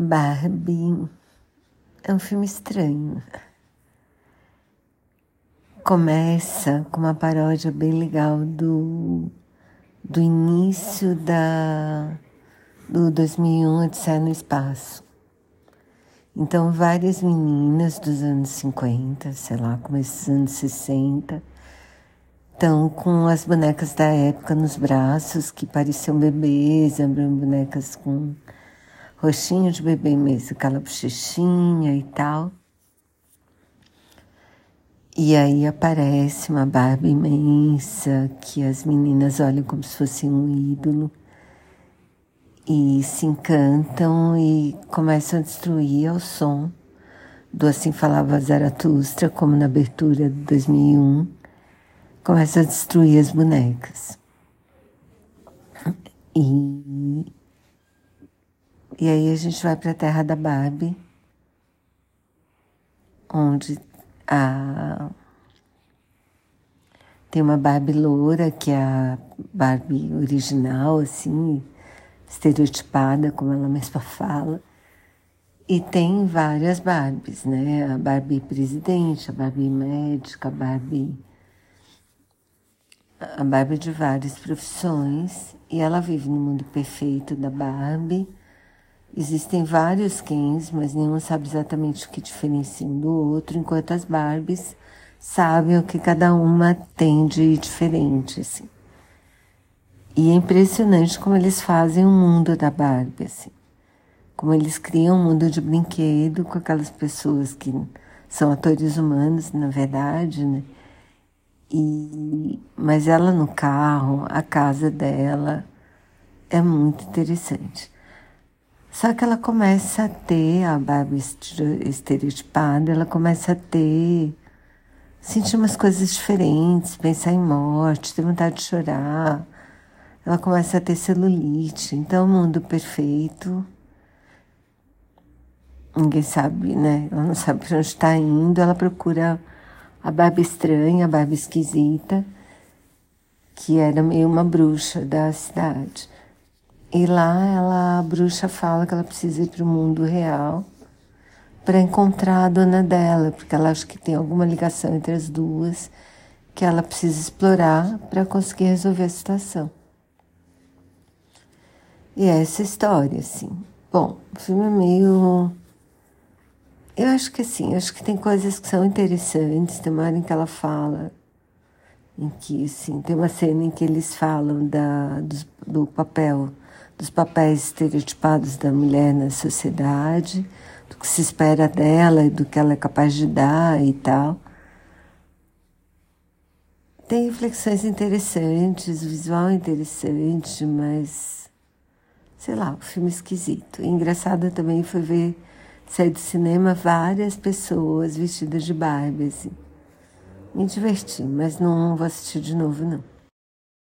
Barbie é um filme estranho. Começa com uma paródia bem legal do, do início da, do 2001 Odisseia no Espaço. Então, várias meninas dos anos 50, sei lá, começo dos anos 60, estão com as bonecas da época nos braços, que pareciam bebês, eram bonecas com rostinho de bebê mesmo, aquela bochechinha e tal. E aí aparece uma barba imensa que as meninas olham como se fosse um ídolo e se encantam e começam a destruir ao som do Assim Falava Zaratustra, como na abertura de 2001, começa a destruir as bonecas. E e aí a gente vai para a terra da Barbie, onde a tem uma Barbie loura, que é a Barbie original, assim, estereotipada, como ela mesma fala. E tem várias Barbies, né? A Barbie presidente, a Barbie médica, a Barbie. A Barbie de várias profissões. E ela vive no mundo perfeito da Barbie Existem vários Kens, mas nenhum sabe exatamente o que diferencia um do outro, enquanto as Barbies sabem o que cada uma tem de diferente, assim. E é impressionante como eles fazem o mundo da Barbie, assim. Como eles criam um mundo de brinquedo com aquelas pessoas que são atores humanos, na verdade, né? E, mas ela no carro, a casa dela, é muito interessante. Só que ela começa a ter, a Barbie estereotipada, ela começa a ter, sentir umas coisas diferentes, pensar em morte, ter vontade de chorar. Ela começa a ter celulite. Então, o mundo perfeito, ninguém sabe, né? Ela não sabe para onde está indo. Ela procura a Barbie estranha, a Barbie esquisita, que era meio uma bruxa da cidade. E lá ela, a bruxa fala que ela precisa ir para o mundo real para encontrar a dona dela, porque ela acha que tem alguma ligação entre as duas que ela precisa explorar para conseguir resolver a situação. E é essa história, assim. Bom, o filme é meio. Eu acho que assim, acho que tem coisas que são interessantes. Tem uma hora em que ela fala, em que, assim, tem uma cena em que eles falam da, do, do papel dos papéis estereotipados da mulher na sociedade, do que se espera dela e do que ela é capaz de dar e tal. Tem reflexões interessantes, visual é interessante, mas sei lá, o filme é esquisito. E engraçado também foi ver sair do cinema várias pessoas vestidas de Barbie. Assim. Me diverti, mas não vou assistir de novo, não.